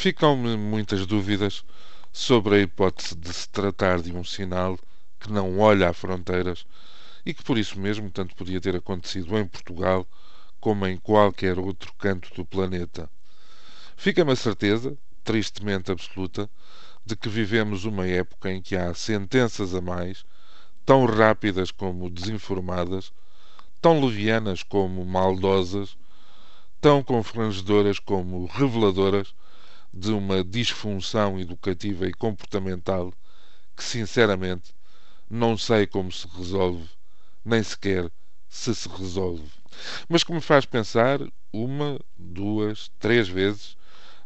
Ficam-me muitas dúvidas sobre a hipótese de se tratar de um sinal que não olha a fronteiras e que por isso mesmo tanto podia ter acontecido em Portugal como em qualquer outro canto do planeta. Fica-me a certeza, tristemente absoluta, de que vivemos uma época em que há sentenças a mais, tão rápidas como desinformadas, tão levianas como maldosas, tão confrangedoras como reveladoras de uma disfunção educativa e comportamental que, sinceramente, não sei como se resolve, nem sequer se se resolve. Mas que me faz pensar uma, duas, três vezes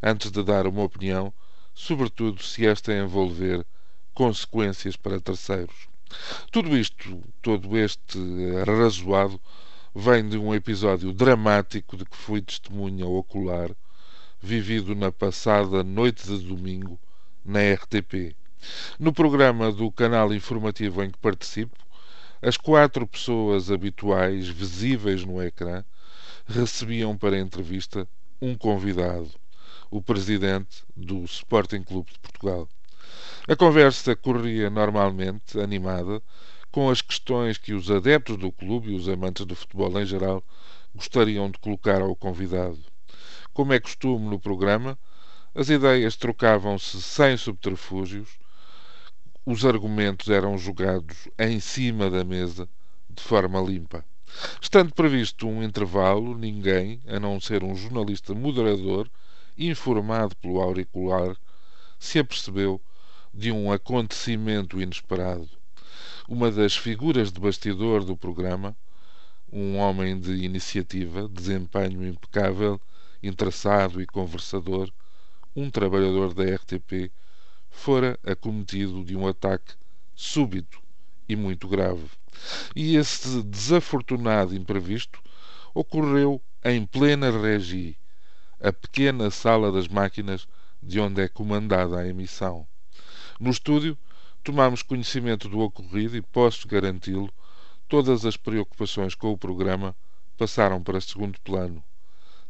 antes de dar uma opinião, sobretudo se esta envolver consequências para terceiros. Tudo isto, todo este arrazoado, vem de um episódio dramático de que fui testemunha ocular, vivido na passada noite de domingo na RTP. No programa do canal informativo em que participo, as quatro pessoas habituais visíveis no ecrã recebiam para entrevista um convidado, o presidente do Sporting Clube de Portugal. A conversa corria normalmente, animada, com as questões que os adeptos do clube e os amantes do futebol em geral gostariam de colocar ao convidado. Como é costume no programa, as ideias trocavam-se sem subterfúgios, os argumentos eram jogados em cima da mesa de forma limpa. Estando previsto um intervalo, ninguém, a não ser um jornalista moderador, informado pelo auricular, se apercebeu de um acontecimento inesperado. Uma das figuras de bastidor do programa, um homem de iniciativa, desempenho impecável, interessado e conversador, um trabalhador da RTP, fora acometido de um ataque súbito e muito grave. E esse desafortunado imprevisto ocorreu em plena regi, a pequena sala das máquinas de onde é comandada a emissão. No estúdio, tomamos conhecimento do ocorrido e posso garanti-lo, todas as preocupações com o programa passaram para segundo plano.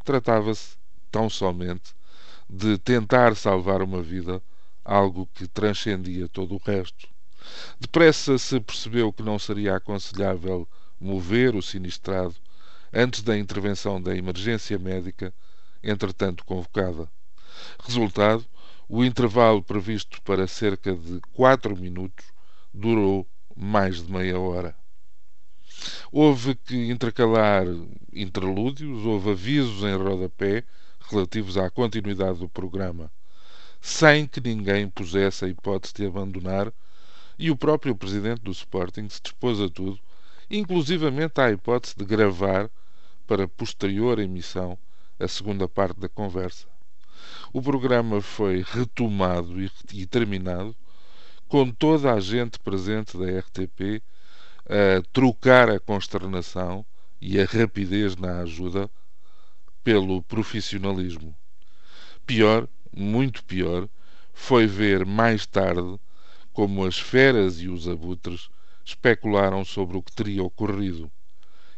Tratava-se, tão somente, de tentar salvar uma vida, algo que transcendia todo o resto. Depressa se percebeu que não seria aconselhável mover o sinistrado antes da intervenção da emergência médica, entretanto convocada. Resultado, o intervalo previsto para cerca de quatro minutos durou mais de meia hora. Houve que intercalar interlúdios, houve avisos em rodapé relativos à continuidade do programa, sem que ninguém pusesse a hipótese de abandonar, e o próprio presidente do Sporting se dispôs a tudo, inclusivamente à hipótese de gravar para posterior emissão a segunda parte da conversa. O programa foi retomado e, e terminado com toda a gente presente da RTP a trocar a consternação e a rapidez na ajuda pelo profissionalismo. Pior, muito pior, foi ver mais tarde como as feras e os abutres especularam sobre o que teria ocorrido.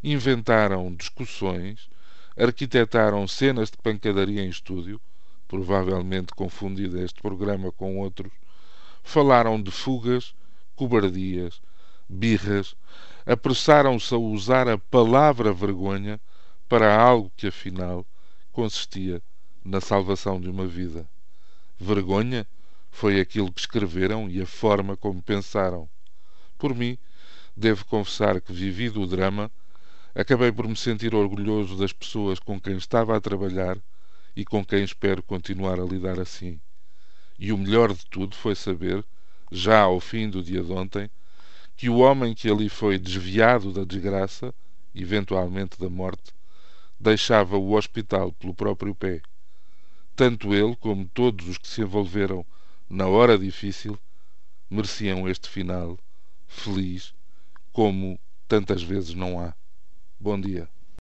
Inventaram discussões, arquitetaram cenas de pancadaria em estúdio provavelmente confundido este programa com outros, falaram de fugas, cobardias, birras, apressaram-se a usar a palavra vergonha para algo que afinal consistia na salvação de uma vida. Vergonha foi aquilo que escreveram e a forma como pensaram. Por mim, devo confessar que, vivido o drama, acabei por me sentir orgulhoso das pessoas com quem estava a trabalhar e com quem espero continuar a lidar assim. E o melhor de tudo foi saber, já ao fim do dia de ontem, que o homem que ali foi desviado da desgraça, eventualmente da morte, deixava o hospital pelo próprio pé. Tanto ele como todos os que se envolveram na hora difícil mereciam este final feliz como tantas vezes não há. Bom dia.